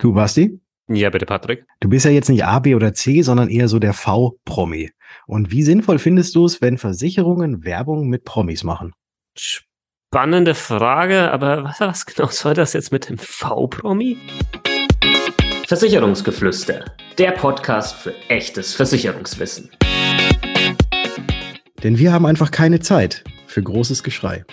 Du, Basti? Ja, bitte, Patrick. Du bist ja jetzt nicht A, B oder C, sondern eher so der V-Promi. Und wie sinnvoll findest du es, wenn Versicherungen Werbung mit Promis machen? Spannende Frage, aber was, was genau soll das jetzt mit dem V-Promi? Versicherungsgeflüster, der Podcast für echtes Versicherungswissen. Denn wir haben einfach keine Zeit für großes Geschrei.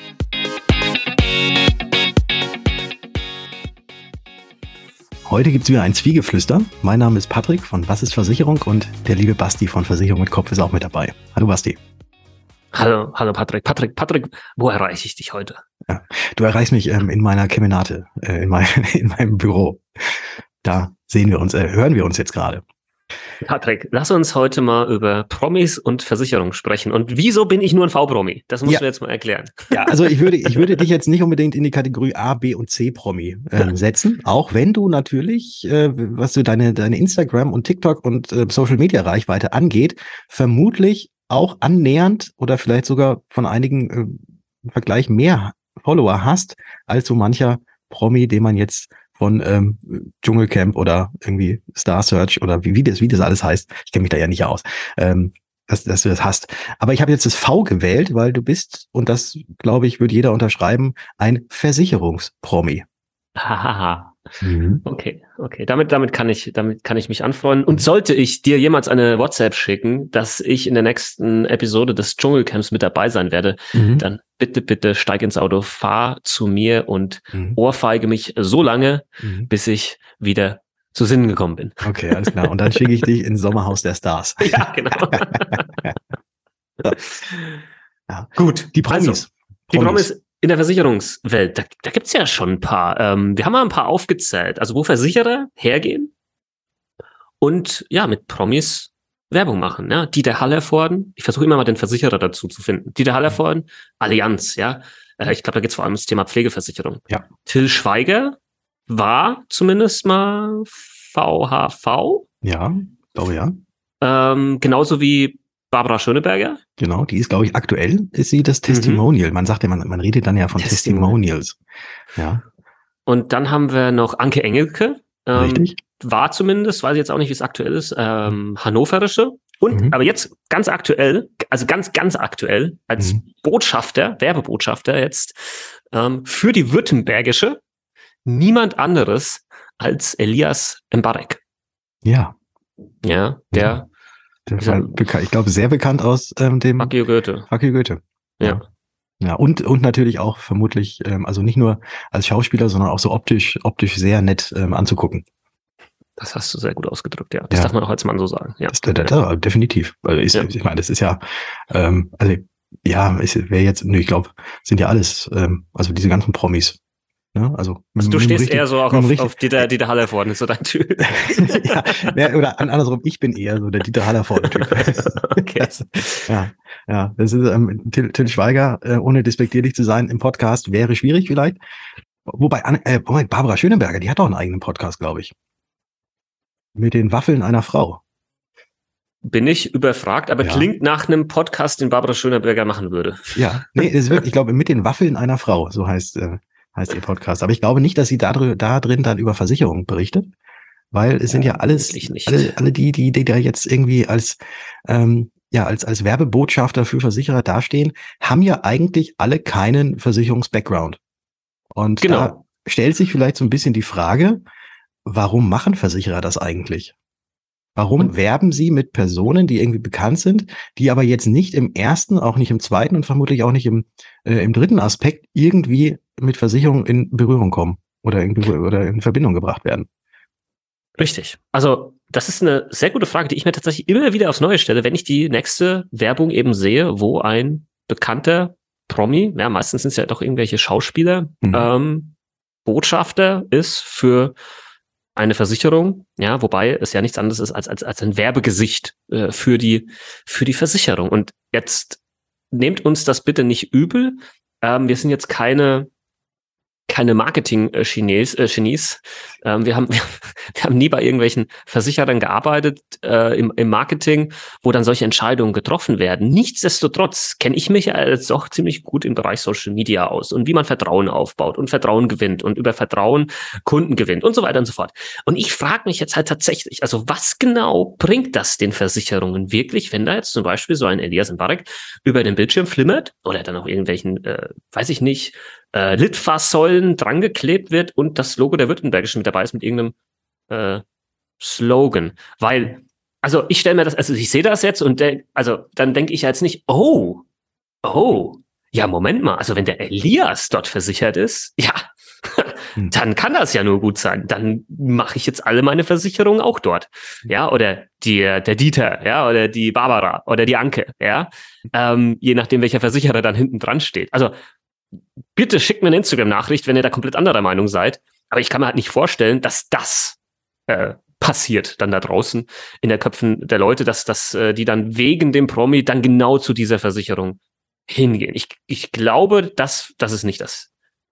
Heute gibt es wieder ein Zwiegeflüster. Mein Name ist Patrick von Was ist Versicherung und der liebe Basti von Versicherung mit Kopf ist auch mit dabei. Hallo Basti. Hallo, hallo Patrick. Patrick, Patrick, wo erreiche ich dich heute? Ja, du erreichst mich ähm, in meiner Kemenate, äh, in, mein, in meinem Büro. Da sehen wir uns, äh, hören wir uns jetzt gerade. Patrick, lass uns heute mal über Promis und Versicherung sprechen. Und wieso bin ich nur ein V-Promi? Das musst ja. du jetzt mal erklären. Ja, also ich würde, ich würde dich jetzt nicht unbedingt in die Kategorie A, B und C-Promi äh, setzen, auch wenn du natürlich, äh, was du deine, deine Instagram und TikTok und äh, Social Media Reichweite angeht, vermutlich auch annähernd oder vielleicht sogar von einigen äh, im Vergleich mehr Follower hast, als so mancher Promi, den man jetzt von ähm, Dschungelcamp oder irgendwie Star Search oder wie, wie, das, wie das alles heißt. Ich kenne mich da ja nicht aus. Ähm, dass, dass du das hast. Aber ich habe jetzt das V gewählt, weil du bist, und das, glaube ich, würde jeder unterschreiben, ein Versicherungspromi. Hahaha. Mhm. Okay, okay. Damit, damit kann ich, damit kann ich mich anfreunden. Und sollte ich dir jemals eine WhatsApp schicken, dass ich in der nächsten Episode des Dschungelcamps mit dabei sein werde, mhm. dann bitte, bitte steig ins Auto, fahr zu mir und mhm. ohrfeige mich so lange, mhm. bis ich wieder zu Sinnen gekommen bin. Okay, alles klar. Und dann schicke ich dich ins Sommerhaus der Stars. Ja, genau. ja. Gut, die Promis. Also, die Promis in der Versicherungswelt, da, da gibt es ja schon ein paar. Ähm, wir haben mal ein paar aufgezählt, also wo Versicherer hergehen und ja, mit Promis Werbung machen. Ja? Dieter Hallervorden, ich versuche immer mal den Versicherer dazu zu finden. Dieter Hallervorden, Allianz, ja. Äh, ich glaube, da geht es vor allem ums Thema Pflegeversicherung. Ja. Till Schweiger war zumindest mal VHV. Ja, glaube ja. Ähm, genauso wie Barbara Schöneberger. Genau, die ist, glaube ich, aktuell ist sie das mhm. Testimonial. Mhm. Man sagt ja, man, man redet dann ja von Testimonials. Ja. Und dann haben wir noch Anke Engelke. Ähm, Richtig. War zumindest, weiß ich jetzt auch nicht, wie es aktuell ist, ähm, hannoverische. Und mhm. aber jetzt ganz aktuell, also ganz, ganz aktuell, als mhm. Botschafter, Werbebotschafter jetzt ähm, für die Württembergische niemand anderes als Elias Mbarek. Ja. Ja, der der war ich glaube, sehr bekannt aus ähm, dem Akio Goethe. Akio Goethe. Ja. Ja, und, und natürlich auch vermutlich, ähm, also nicht nur als Schauspieler, sondern auch so optisch, optisch sehr nett ähm, anzugucken. Das hast du sehr gut ausgedrückt, ja. Das ja. darf man auch als Mann so sagen. Ja, das, das, das, definitiv. Also ist, ja. ich meine, das ist ja, ähm, also ja, wäre jetzt, nö, ich glaube, sind ja alles, ähm, also diese ganzen Promis, Ne? Also, also du stehst richtig, eher so auch auf, richtig, auf Dieter, Dieter Hallervorden, ist so dein Typ. ja, oder andersrum, ich bin eher so der Dieter Hallervorden-Typ. okay. Das, ja, ja, das ist ähm, Till, Till Schweiger, äh, ohne despektierlich zu sein, im Podcast wäre schwierig vielleicht. Wobei, äh, Moment, Barbara Schöneberger, die hat auch einen eigenen Podcast, glaube ich. Mit den Waffeln einer Frau. Bin ich überfragt, aber ja. klingt nach einem Podcast, den Barbara Schöneberger machen würde. Ja, nee, es wird, ich glaube, mit den Waffeln einer Frau, so heißt, äh, heißt ihr Podcast. Aber ich glaube nicht, dass sie da, da drin dann über Versicherungen berichtet, weil es sind ja alles, alle, alle die, die, die da jetzt irgendwie als, ähm, ja, als, als Werbebotschafter für Versicherer dastehen, haben ja eigentlich alle keinen Versicherungs-Background. Und genau. da stellt sich vielleicht so ein bisschen die Frage, warum machen Versicherer das eigentlich? Warum und werben sie mit Personen, die irgendwie bekannt sind, die aber jetzt nicht im ersten, auch nicht im zweiten und vermutlich auch nicht im, äh, im dritten Aspekt irgendwie mit Versicherungen in Berührung kommen oder in, oder in Verbindung gebracht werden? Richtig. Also das ist eine sehr gute Frage, die ich mir tatsächlich immer wieder aufs Neue stelle, wenn ich die nächste Werbung eben sehe, wo ein bekannter Promi, ja, meistens sind es ja doch irgendwelche Schauspieler, mhm. ähm, Botschafter ist für eine Versicherung, ja, wobei es ja nichts anderes ist als, als, als ein Werbegesicht äh, für, die, für die Versicherung. Und jetzt nehmt uns das bitte nicht übel. Ähm, wir sind jetzt keine keine Marketing-Genies. Äh, Genies. Ähm, wir, haben, wir, haben nie bei irgendwelchen Versicherern gearbeitet äh, im, im Marketing, wo dann solche Entscheidungen getroffen werden. Nichtsdestotrotz kenne ich mich als doch ziemlich gut im Bereich Social Media aus und wie man Vertrauen aufbaut und Vertrauen gewinnt und über Vertrauen Kunden gewinnt und so weiter und so fort. Und ich frage mich jetzt halt tatsächlich, also was genau bringt das den Versicherungen wirklich, wenn da jetzt zum Beispiel so ein Elias Mbarek über den Bildschirm flimmert oder dann auch irgendwelchen, äh, weiß ich nicht, äh, Litfaßsäulen drangeklebt wird und das Logo der Württembergischen mit dabei ist mit irgendeinem äh, Slogan. Weil, also ich stelle mir das, also ich sehe das jetzt und der, also dann denke ich jetzt nicht, oh, oh, ja, Moment mal, also wenn der Elias dort versichert ist, ja, hm. dann kann das ja nur gut sein. Dann mache ich jetzt alle meine Versicherungen auch dort. Ja, oder die, der Dieter, ja, oder die Barbara oder die Anke, ja. Ähm, je nachdem, welcher Versicherer dann hinten dran steht. Also bitte schickt mir eine Instagram-Nachricht, wenn ihr da komplett anderer Meinung seid. Aber ich kann mir halt nicht vorstellen, dass das äh, passiert dann da draußen in der Köpfen der Leute, dass, dass äh, die dann wegen dem Promi dann genau zu dieser Versicherung hingehen. Ich, ich glaube, dass das ist nicht das,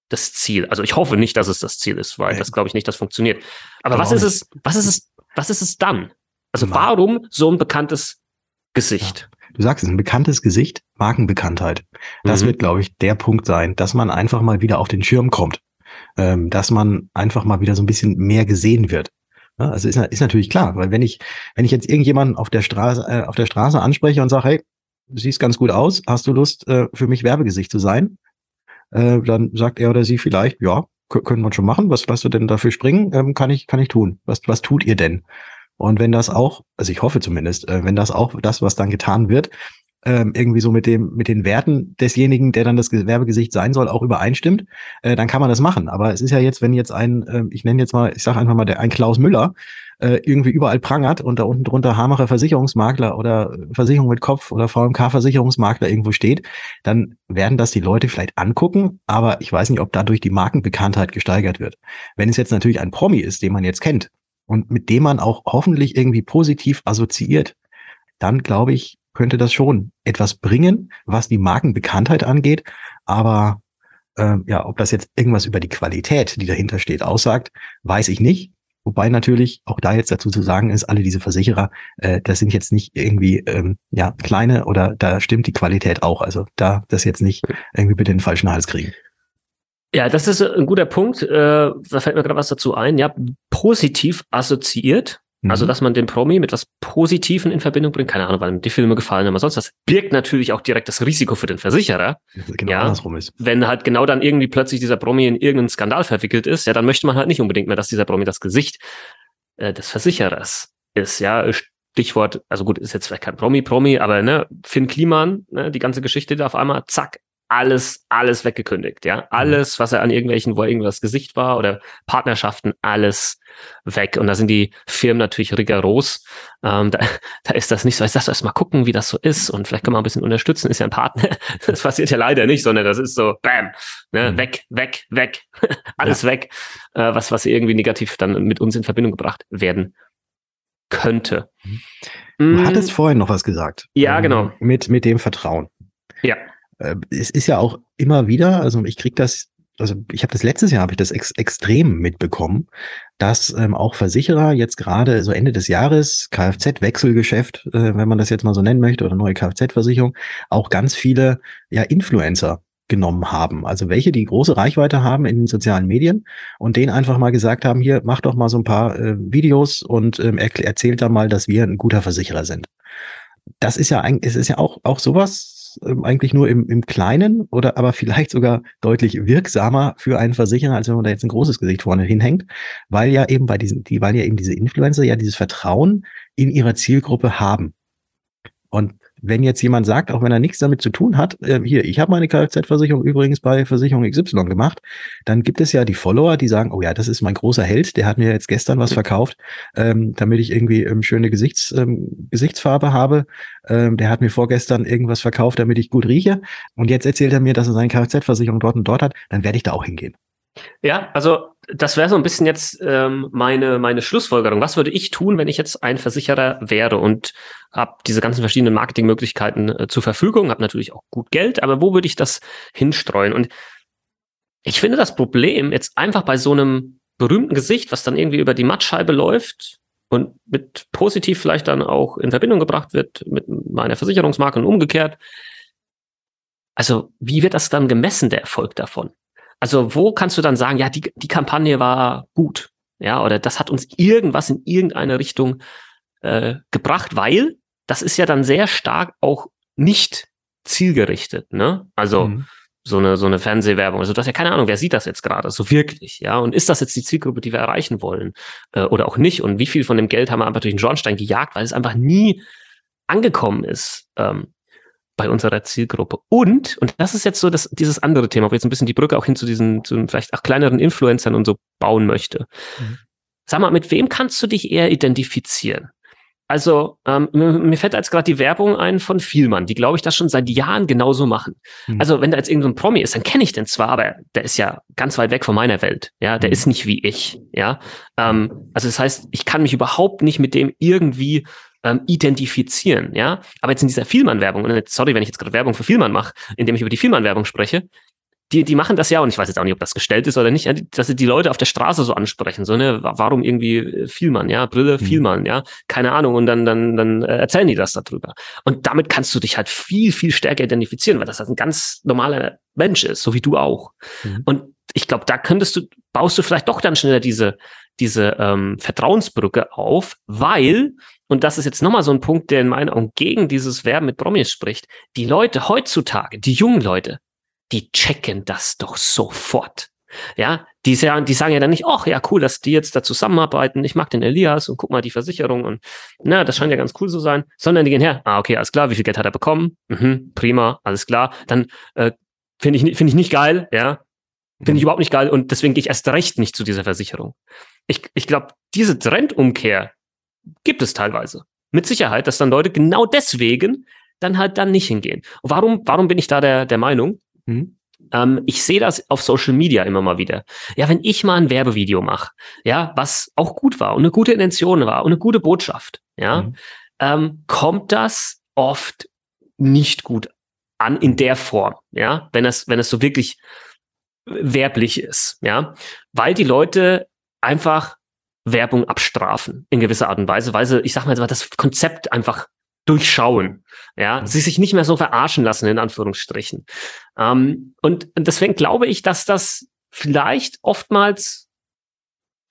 das Ziel. Also ich hoffe nicht, dass es das Ziel ist, weil Nein. das glaube ich nicht, das funktioniert. Aber was ist es, was ist es, was ist es dann? Also warum so ein bekanntes Gesicht? Du sagst es, ein bekanntes Gesicht, Markenbekanntheit. Das mhm. wird, glaube ich, der Punkt sein, dass man einfach mal wieder auf den Schirm kommt. Ähm, dass man einfach mal wieder so ein bisschen mehr gesehen wird. Ja, also ist, ist natürlich klar, weil wenn ich, wenn ich jetzt irgendjemanden auf der Straße, äh, auf der Straße anspreche und sage, hey, du siehst ganz gut aus, hast du Lust, äh, für mich Werbegesicht zu sein? Äh, dann sagt er oder sie vielleicht, ja, können wir schon machen. Was, was du denn dafür springen? Ähm, kann ich, kann ich tun. Was, was tut ihr denn? Und wenn das auch, also ich hoffe zumindest, äh, wenn das auch das, was dann getan wird, ähm, irgendwie so mit dem mit den Werten desjenigen, der dann das Gewerbegesicht sein soll, auch übereinstimmt, äh, dann kann man das machen. Aber es ist ja jetzt, wenn jetzt ein, äh, ich nenne jetzt mal, ich sage einfach mal, der ein Klaus Müller äh, irgendwie überall prangert und da unten drunter Hamacher Versicherungsmakler oder Versicherung mit Kopf oder VMK Versicherungsmakler irgendwo steht, dann werden das die Leute vielleicht angucken, aber ich weiß nicht, ob dadurch die Markenbekanntheit gesteigert wird. Wenn es jetzt natürlich ein Promi ist, den man jetzt kennt, und mit dem man auch hoffentlich irgendwie positiv assoziiert, dann glaube ich, könnte das schon etwas bringen, was die Markenbekanntheit angeht. Aber äh, ja, ob das jetzt irgendwas über die Qualität, die dahinter steht, aussagt, weiß ich nicht. Wobei natürlich auch da jetzt dazu zu sagen ist, alle diese Versicherer, äh, das sind jetzt nicht irgendwie ähm, ja kleine oder da stimmt die Qualität auch. Also da das jetzt nicht irgendwie bitte den falschen Hals kriegen. Ja, das ist ein guter Punkt. Äh, da fällt mir gerade was dazu ein. Ja, positiv assoziiert. Mhm. Also, dass man den Promi mit was Positiven in Verbindung bringt. Keine Ahnung, weil ihm die Filme gefallen haben, sonst was. Birgt natürlich auch direkt das Risiko für den Versicherer. Genau ja, andersrum ist. Wenn halt genau dann irgendwie plötzlich dieser Promi in irgendeinen Skandal verwickelt ist, ja, dann möchte man halt nicht unbedingt mehr, dass dieser Promi das Gesicht äh, des Versicherers ist. Ja, Stichwort, also gut, ist jetzt vielleicht kein Promi-Promi, aber ne, Finn Kliman, ne, die ganze Geschichte da auf einmal, zack, alles, alles weggekündigt, ja. Mhm. Alles, was er an irgendwelchen, wo er irgendwas Gesicht war oder Partnerschaften, alles weg. Und da sind die Firmen natürlich rigoros. Ähm, da, da ist das nicht so, ich sag erst mal gucken, wie das so ist und vielleicht kann man ein bisschen unterstützen, ist ja ein Partner. Das passiert ja leider nicht, sondern das ist so, bam, ne, mhm. weg, weg, weg, alles ja. weg, äh, was, was irgendwie negativ dann mit uns in Verbindung gebracht werden könnte. Mhm. Du mm. hattest vorhin noch was gesagt. Ja, genau. Ähm, mit, mit dem Vertrauen. Ja äh, es ist ja auch immer wieder, also ich krieg das, also ich habe das letztes Jahr habe ich das ex extrem mitbekommen, dass ähm, auch Versicherer jetzt gerade so Ende des Jahres Kfz-Wechselgeschäft, äh, wenn man das jetzt mal so nennen möchte, oder neue Kfz-Versicherung, auch ganz viele ja Influencer genommen haben. Also welche, die große Reichweite haben in den sozialen Medien und denen einfach mal gesagt haben, hier, mach doch mal so ein paar äh, Videos und ähm, erzählt da mal, dass wir ein guter Versicherer sind. Das ist ja eigentlich, es ist ja auch, auch sowas, ähm, eigentlich nur im, im Kleinen oder aber vielleicht sogar deutlich wirksamer für einen Versicherer, als wenn man da jetzt ein großes Gesicht vorne hinhängt, weil ja eben bei diesen, die, weil ja eben diese Influencer ja dieses Vertrauen in ihrer Zielgruppe haben. Und wenn jetzt jemand sagt, auch wenn er nichts damit zu tun hat, äh, hier, ich habe meine Kfz-Versicherung übrigens bei Versicherung XY gemacht, dann gibt es ja die Follower, die sagen, oh ja, das ist mein großer Held, der hat mir jetzt gestern was verkauft, ähm, damit ich irgendwie ähm, schöne Gesichts, ähm, Gesichtsfarbe habe. Ähm, der hat mir vorgestern irgendwas verkauft, damit ich gut rieche. Und jetzt erzählt er mir, dass er seine Kfz-Versicherung dort und dort hat, dann werde ich da auch hingehen. Ja, also das wäre so ein bisschen jetzt ähm, meine, meine Schlussfolgerung. Was würde ich tun, wenn ich jetzt ein Versicherer wäre und habe diese ganzen verschiedenen Marketingmöglichkeiten äh, zur Verfügung, habe natürlich auch gut Geld, aber wo würde ich das hinstreuen? Und ich finde das Problem jetzt einfach bei so einem berühmten Gesicht, was dann irgendwie über die Mattscheibe läuft und mit positiv vielleicht dann auch in Verbindung gebracht wird mit meiner Versicherungsmarke und umgekehrt. Also, wie wird das dann gemessen, der Erfolg davon? Also, wo kannst du dann sagen, ja, die, die Kampagne war gut, ja, oder das hat uns irgendwas in irgendeine Richtung äh, gebracht, weil das ist ja dann sehr stark auch nicht zielgerichtet, ne? Also, mhm so eine, so eine Fernsehwerbung. Also du hast ja keine Ahnung, wer sieht das jetzt gerade so wirklich, ja? Und ist das jetzt die Zielgruppe, die wir erreichen wollen äh, oder auch nicht? Und wie viel von dem Geld haben wir einfach durch den Schornstein gejagt, weil es einfach nie angekommen ist ähm, bei unserer Zielgruppe. Und, und das ist jetzt so das, dieses andere Thema, wo jetzt ein bisschen die Brücke auch hin zu diesen, zu vielleicht auch kleineren Influencern und so bauen möchte. Mhm. Sag mal, mit wem kannst du dich eher identifizieren? Also ähm, mir fällt jetzt gerade die Werbung ein von Vielmann, die glaube ich das schon seit Jahren genauso machen. Mhm. Also wenn da jetzt irgendein Promi ist, dann kenne ich den zwar, aber der ist ja ganz weit weg von meiner Welt. Ja, der mhm. ist nicht wie ich. Ja, ähm, also das heißt, ich kann mich überhaupt nicht mit dem irgendwie ähm, identifizieren. Ja, aber jetzt in dieser Vielmann-Werbung, sorry, wenn ich jetzt gerade Werbung für Vielmann mache, indem ich über die Vielmann-Werbung spreche, die, die machen das ja, und ich weiß jetzt auch nicht, ob das gestellt ist oder nicht, dass sie die Leute auf der Straße so ansprechen, so, ne, warum irgendwie äh, Vielmann, ja, Brille, mhm. Vielmann, ja, keine Ahnung, und dann, dann, dann äh, erzählen die das darüber. Und damit kannst du dich halt viel, viel stärker identifizieren, weil das halt ein ganz normaler Mensch ist, so wie du auch. Mhm. Und ich glaube, da könntest du, baust du vielleicht doch dann schneller diese, diese ähm, Vertrauensbrücke auf, weil, und das ist jetzt nochmal so ein Punkt, der in meinen Augen gegen dieses Werben mit Promis spricht, die Leute heutzutage, die jungen Leute, die checken das doch sofort. Ja, die sagen, die sagen ja dann nicht, ach ja, cool, dass die jetzt da zusammenarbeiten. Ich mag den Elias und guck mal die Versicherung und na, das scheint ja ganz cool zu sein. Sondern die gehen her, ah, okay, alles klar, wie viel Geld hat er bekommen? Mhm, prima, alles klar. Dann äh, finde ich, finde ich nicht geil, ja. Finde ich mhm. überhaupt nicht geil und deswegen gehe ich erst recht nicht zu dieser Versicherung. Ich, ich glaube, diese Trendumkehr gibt es teilweise. Mit Sicherheit, dass dann Leute genau deswegen dann halt dann nicht hingehen. Und warum, warum bin ich da der, der Meinung? Mhm. Ähm, ich sehe das auf Social Media immer mal wieder. Ja, wenn ich mal ein Werbevideo mache, ja, was auch gut war und eine gute Intention war und eine gute Botschaft, ja, mhm. ähm, kommt das oft nicht gut an in der Form, ja, wenn es, wenn es so wirklich werblich ist, ja, weil die Leute einfach Werbung abstrafen in gewisser Art und Weise, weil sie, ich sag mal, das Konzept einfach durchschauen. Ja, sie sich nicht mehr so verarschen lassen, in Anführungsstrichen. Ähm, und, und deswegen glaube ich, dass das vielleicht oftmals,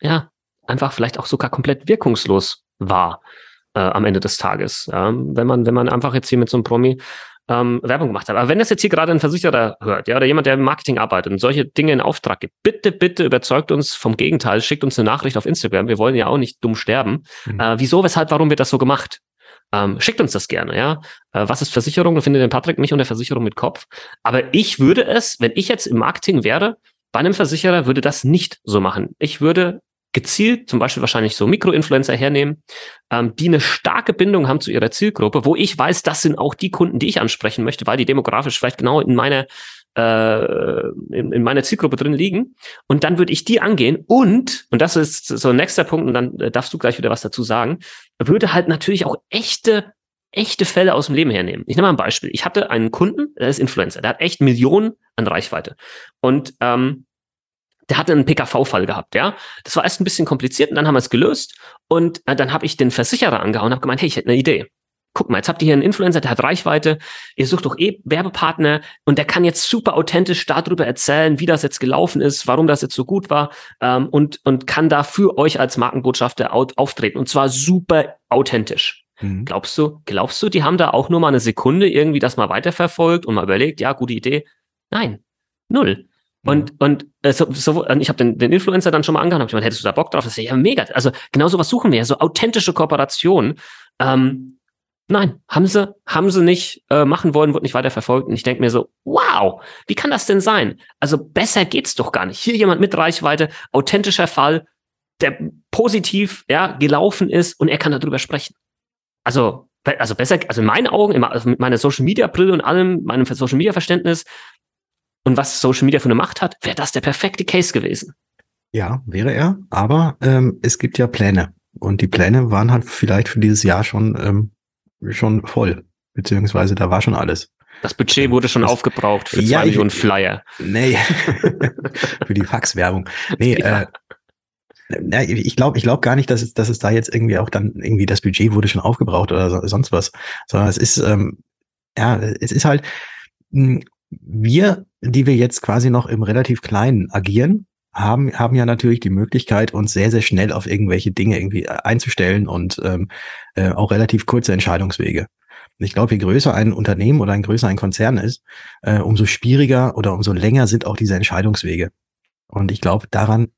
ja, einfach vielleicht auch sogar komplett wirkungslos war äh, am Ende des Tages. Ja? Wenn man, wenn man einfach jetzt hier mit so einem Promi ähm, Werbung gemacht hat. Aber wenn das jetzt hier gerade ein Versicherer hört, ja, oder jemand, der im Marketing arbeitet und solche Dinge in Auftrag gibt, bitte, bitte überzeugt uns vom Gegenteil, schickt uns eine Nachricht auf Instagram. Wir wollen ja auch nicht dumm sterben. Mhm. Äh, wieso, weshalb, warum wird das so gemacht? Ähm, schickt uns das gerne, ja. Äh, was ist Versicherung? Da findet den Patrick mich unter Versicherung mit Kopf. Aber ich würde es, wenn ich jetzt im Marketing wäre, bei einem Versicherer würde das nicht so machen. Ich würde gezielt zum Beispiel wahrscheinlich so Mikroinfluencer hernehmen, ähm, die eine starke Bindung haben zu ihrer Zielgruppe, wo ich weiß, das sind auch die Kunden, die ich ansprechen möchte, weil die demografisch vielleicht genau in meiner äh, in, in meiner Zielgruppe drin liegen. Und dann würde ich die angehen und, und das ist so ein nächster Punkt, und dann äh, darfst du gleich wieder was dazu sagen, würde halt natürlich auch echte echte Fälle aus dem Leben hernehmen. Ich nehme mal ein Beispiel. Ich hatte einen Kunden, der ist Influencer, der hat echt Millionen an Reichweite. Und ähm, der hatte einen PKV-Fall gehabt, ja. Das war erst ein bisschen kompliziert und dann haben wir es gelöst. Und äh, dann habe ich den Versicherer angehauen und habe gemeint, hey, ich hätte eine Idee guck mal, jetzt habt ihr hier einen Influencer, der hat Reichweite, ihr sucht doch eh Werbepartner und der kann jetzt super authentisch darüber erzählen, wie das jetzt gelaufen ist, warum das jetzt so gut war ähm, und, und kann da für euch als Markenbotschafter auftreten und zwar super authentisch. Mhm. Glaubst du, glaubst du, die haben da auch nur mal eine Sekunde irgendwie das mal weiterverfolgt und mal überlegt, ja, gute Idee? Nein, null. Und, und äh, so, so, ich habe den, den Influencer dann schon mal angehört, hab ich gemeint, hättest du da Bock drauf? Das ist ja mega. Also genau sowas suchen wir ja, so authentische Kooperationen. Ähm, Nein, haben sie, haben sie nicht äh, machen wollen, wird nicht weiter verfolgt. Und ich denke mir so, wow, wie kann das denn sein? Also besser geht's doch gar nicht. Hier jemand mit Reichweite, authentischer Fall, der positiv ja, gelaufen ist und er kann darüber sprechen. Also, also besser, also in meinen Augen, also mit meiner Social Media Brille und allem, meinem Social Media Verständnis und was Social Media für eine Macht hat, wäre das der perfekte Case gewesen. Ja, wäre er. Aber ähm, es gibt ja Pläne. Und die Pläne waren halt vielleicht für dieses Jahr schon ähm, schon voll, beziehungsweise da war schon alles. Das Budget wurde schon das, aufgebraucht für ja, zwei Millionen Flyer. Nee, für die Faxwerbung. Nee, ja. äh, na, ich glaube ich glaube gar nicht, dass es, dass es da jetzt irgendwie auch dann irgendwie das Budget wurde schon aufgebraucht oder so, sonst was, sondern es ist, ähm, ja, es ist halt, hm, wir, die wir jetzt quasi noch im relativ Kleinen agieren, haben, haben ja natürlich die Möglichkeit, uns sehr, sehr schnell auf irgendwelche Dinge irgendwie äh, einzustellen und ähm, äh, auch relativ kurze Entscheidungswege. ich glaube, je größer ein Unternehmen oder ein größer ein Konzern ist, äh, umso schwieriger oder umso länger sind auch diese Entscheidungswege. Und ich glaube, daran,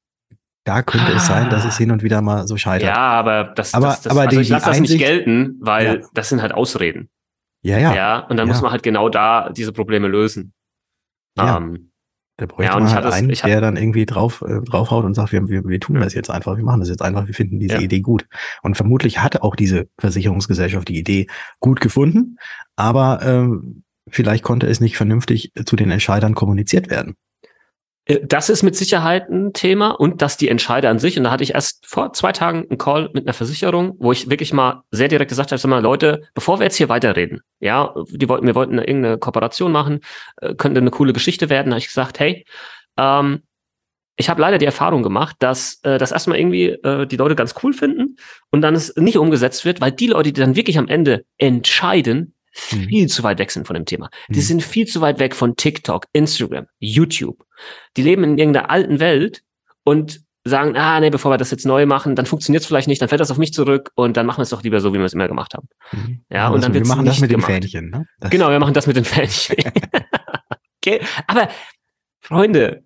da könnte ah. es sein, dass es ah. hin und wieder mal so scheitert. Ja, aber das, aber, das, das aber also die, ich lasse das nicht gelten, weil ja. das sind halt Ausreden. Ja, ja. Ja, und dann ja. muss man halt genau da diese Probleme lösen. Ja. Ähm, da bräuchte ja, man halt einen, das, der dann irgendwie drauf, äh, draufhaut und sagt, wir, wir, wir tun das jetzt einfach, wir machen das jetzt einfach, wir finden diese ja. Idee gut. Und vermutlich hatte auch diese Versicherungsgesellschaft die Idee gut gefunden, aber ähm, vielleicht konnte es nicht vernünftig zu den Entscheidern kommuniziert werden. Äh, das ist mit Sicherheit ein Thema und dass die Entscheider an sich, und da hatte ich erst vor zwei Tagen einen Call mit einer Versicherung, wo ich wirklich mal sehr direkt gesagt habe, sag mal, Leute, bevor wir jetzt hier weiterreden, ja, die wollten, wir wollten irgendeine Kooperation machen, äh, könnte eine coole Geschichte werden, habe ich gesagt, hey, ähm, ich habe leider die Erfahrung gemacht, dass äh, das erstmal irgendwie äh, die Leute ganz cool finden und dann es nicht umgesetzt wird, weil die Leute, die dann wirklich am Ende entscheiden, Mhm. viel zu weit weg sind von dem Thema. Die mhm. sind viel zu weit weg von TikTok, Instagram, YouTube. Die leben in irgendeiner alten Welt und sagen, ah, nee, bevor wir das jetzt neu machen, dann funktioniert es vielleicht nicht, dann fällt das auf mich zurück und dann machen wir es doch lieber so, wie wir es immer gemacht haben. Mhm. Ja, und dann wir machen das mit den Fähnchen, ne? Das genau, wir machen das mit den Fähnchen. okay, aber Freunde,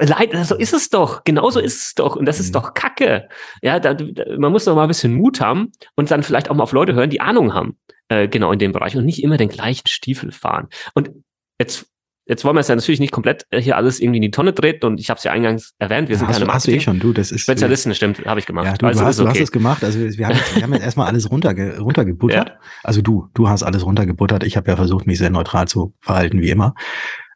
leider, so ist es doch. Genauso ist es doch. Und das ist mhm. doch Kacke. Ja, da, man muss doch mal ein bisschen Mut haben und dann vielleicht auch mal auf Leute hören, die Ahnung haben. Äh, genau in dem Bereich und nicht immer den gleichen Stiefel fahren. Und jetzt Jetzt wollen wir es ja natürlich nicht komplett äh, hier alles irgendwie in die Tonne treten und ich habe es ja eingangs erwähnt, wir sind hast keine du, Hast du eh schon, du, das ist Spezialisten, stimmt, habe ich gemacht. Ja, du, also, du, hast, okay. du hast es gemacht, also wir haben, jetzt, wir haben jetzt erstmal alles runterge, runtergebuttert. Ja. Also du, du hast alles runtergebuttert. Ich habe ja versucht, mich sehr neutral zu verhalten, wie immer.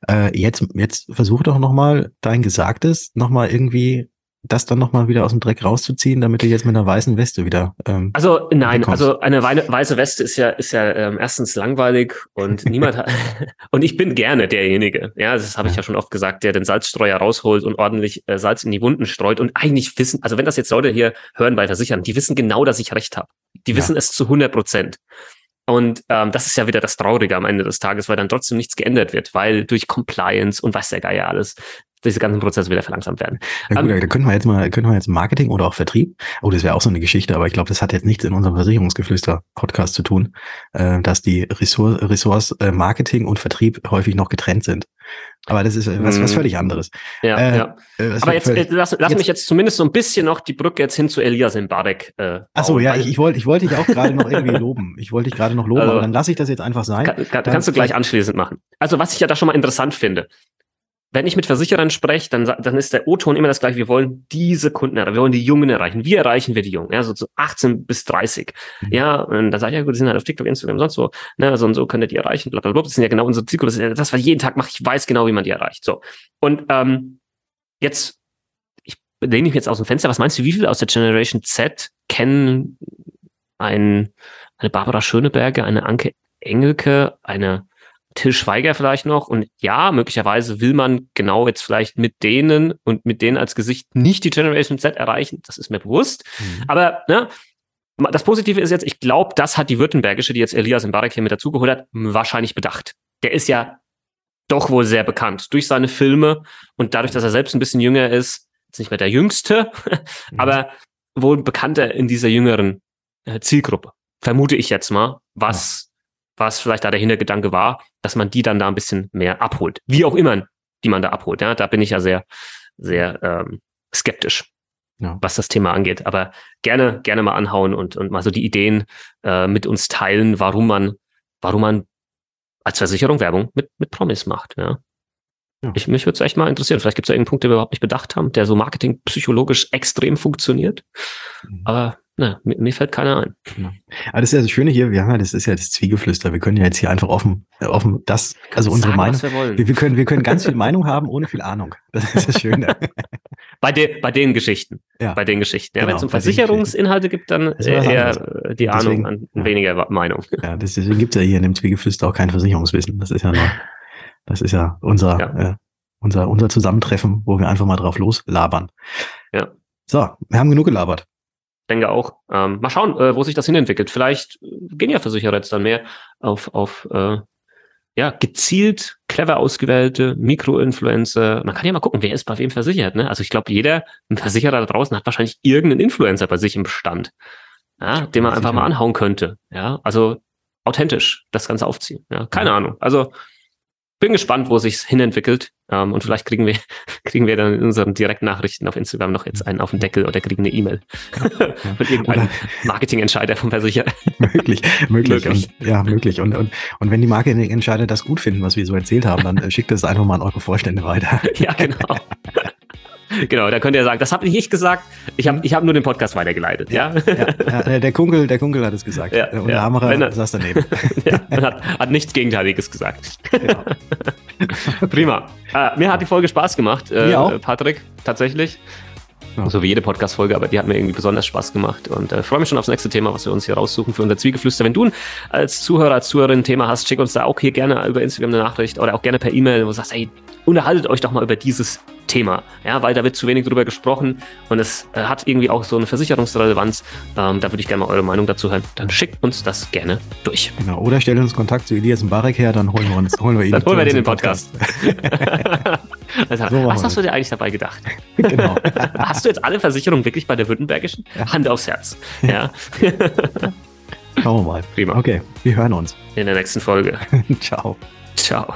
Äh, jetzt, jetzt versuch doch nochmal dein Gesagtes nochmal irgendwie das dann nochmal wieder aus dem Dreck rauszuziehen, damit du jetzt mit einer weißen Weste wieder. Ähm, also nein, bekommst. also eine weiße Weste ist ja ist ja ähm, erstens langweilig und niemand hat, und ich bin gerne derjenige, ja, das habe ich ja. ja schon oft gesagt, der den Salzstreuer rausholt und ordentlich äh, Salz in die Wunden streut und eigentlich wissen, also wenn das jetzt Leute hier hören bei Versichern, die wissen genau, dass ich recht habe. Die ja. wissen es zu 100 Prozent. Und ähm, das ist ja wieder das Traurige am Ende des Tages, weil dann trotzdem nichts geändert wird, weil durch Compliance und weiß der Geier alles diese ganzen Prozesse wieder verlangsamt werden. Ja gut, um, da können wir jetzt mal, können wir jetzt Marketing oder auch Vertrieb. Oh, das wäre auch so eine Geschichte, aber ich glaube, das hat jetzt nichts in unserem Versicherungsgeflüster-Podcast zu tun, äh, dass die Ressource, Ressource äh, Marketing und Vertrieb häufig noch getrennt sind. Aber das ist äh, was, was mhm. völlig anderes. Ja, äh, ja. Äh, aber jetzt, äh, lass, lass jetzt, mich jetzt zumindest so ein bisschen noch die Brücke jetzt hin zu Elias Mbarek. Äh, Ach so, ja, ich, ich wollte ich wollte dich auch gerade noch irgendwie loben. Ich wollte dich gerade noch loben, also, aber dann lasse ich das jetzt einfach sein. Kann, kann, kannst du gleich anschließend machen. Also was ich ja da schon mal interessant finde, wenn ich mit Versicherern spreche, dann, dann ist der O-Ton immer das gleiche. Wir wollen diese Kunden erreichen. Wir wollen die Jungen erreichen. Wie erreichen wir die Jungen? Ja, so zu 18 bis 30. Mhm. Ja, und dann sage ich, ja gut, die sind halt auf TikTok, Instagram, sonst so. Ne, so und so könnt ihr die erreichen. Blablabla. Das sind ja genau unsere Zielgruppe. Das ja das, was ich jeden Tag mache. Ich weiß genau, wie man die erreicht. So. Und ähm, jetzt, ich lehne mich jetzt aus dem Fenster. Was meinst du, wie viele aus der Generation Z kennen ein, eine Barbara Schöneberger, eine Anke Engelke, eine Till Schweiger vielleicht noch. Und ja, möglicherweise will man genau jetzt vielleicht mit denen und mit denen als Gesicht nicht die Generation Z erreichen. Das ist mir bewusst. Mhm. Aber ne, das Positive ist jetzt, ich glaube, das hat die Württembergische, die jetzt Elias Mbarek hier mit dazugeholt hat, wahrscheinlich bedacht. Der ist ja doch wohl sehr bekannt durch seine Filme und dadurch, dass er selbst ein bisschen jünger ist, ist nicht mehr der Jüngste, mhm. aber wohl bekannter in dieser jüngeren äh, Zielgruppe. Vermute ich jetzt mal, was was vielleicht da der Hintergedanke war, dass man die dann da ein bisschen mehr abholt. Wie auch immer, die man da abholt. Ja, da bin ich ja sehr, sehr ähm, skeptisch, ja. was das Thema angeht. Aber gerne, gerne mal anhauen und, und mal so die Ideen äh, mit uns teilen, warum man, warum man als Versicherung Werbung mit, mit Promis macht. Ja. ja. Ich, mich würde es echt mal interessieren. Vielleicht gibt es ja irgendeinen Punkt, den wir überhaupt nicht bedacht haben, der so marketingpsychologisch extrem funktioniert. Mhm. Aber na, mir, mir fällt keiner ein. Ja. Aber das ist ja das Schöne hier, wir haben ja, das ist ja das Zwiegeflüster. Wir können ja jetzt hier einfach offen, äh, offen das, also unsere sagen, Meinung. Wir, wir, können, wir können ganz viel Meinung haben, ohne viel Ahnung. Das ist das Schöne. bei, de, bei den Geschichten. Ja. Bei den Geschichten. Ja, genau, Wenn es um Versicherungsinhalte gibt, dann eher die Ahnung an ja. weniger Meinung. Ja, deswegen gibt es ja hier in dem Zwiegeflüster auch kein Versicherungswissen. Das ist ja nur, das ist ja unser, ja. Äh, unser, unser Zusammentreffen, wo wir einfach mal drauf loslabern. Ja. So, wir haben genug gelabert. Denke auch. Ähm, mal schauen, äh, wo sich das hinentwickelt. Vielleicht gehen ja Versicherer jetzt dann mehr auf, auf äh, ja, gezielt clever ausgewählte Mikroinfluencer. Man kann ja mal gucken, wer ist bei wem versichert. Ne? Also ich glaube, jeder Versicherer da draußen hat wahrscheinlich irgendeinen Influencer bei sich im Bestand, ja, den man einfach mal anhauen könnte. Ja, also authentisch das Ganze aufziehen. Ja, keine Ahnung. Also bin gespannt, wo sich's hinentwickelt. Ähm, und vielleicht kriegen wir, kriegen wir dann in unseren Direktnachrichten auf Instagram noch jetzt einen auf den Deckel oder kriegen eine E-Mail ja, von irgendeinem Marketingentscheider vom Versicherer. möglich, möglich. möglich. Und, ja, möglich. Und, und, und wenn die Marketingentscheider das gut finden, was wir so erzählt haben, dann äh, schickt es einfach mal an eure Vorstände weiter. ja, genau. Genau, da könnt ihr sagen, das habe ich nicht gesagt. Ich habe ich hab nur den Podcast weitergeleitet. Ja, ja, ja der Kunkel, der Kunkel hat es gesagt. Ja, und der Hammerer er, saß daneben. hat, hat nichts Gegenteiliges gesagt. Genau. Prima. Äh, mir hat die Folge Spaß gemacht, äh, Patrick, tatsächlich. Ja. So wie jede Podcast-Folge, aber die hat mir irgendwie besonders Spaß gemacht und äh, freue mich schon aufs nächste Thema, was wir uns hier raussuchen für unser Zwiegeflüster. Wenn du als Zuhörer, als Zuhörerin ein Thema hast, schick uns da auch hier gerne über Instagram eine Nachricht oder auch gerne per E-Mail, wo du sagst, ey, unterhaltet euch doch mal über dieses Thema, ja, weil da wird zu wenig drüber gesprochen und es äh, hat irgendwie auch so eine Versicherungsrelevanz. Ähm, da würde ich gerne mal eure Meinung dazu hören. Dann schickt uns das gerne durch. Genau, oder stellt uns Kontakt zu Elias Mbarek her, dann holen wir uns, holen wir ihn. dann holen wir den in den Podcast. Podcast. also, so was hast du dir eigentlich dabei gedacht? genau. hast du jetzt alle Versicherungen wirklich bei der Württembergischen? Ja. Hand aufs Herz. Ja. Schauen wir mal. Prima. Okay, wir hören uns. In der nächsten Folge. Ciao. Ciao.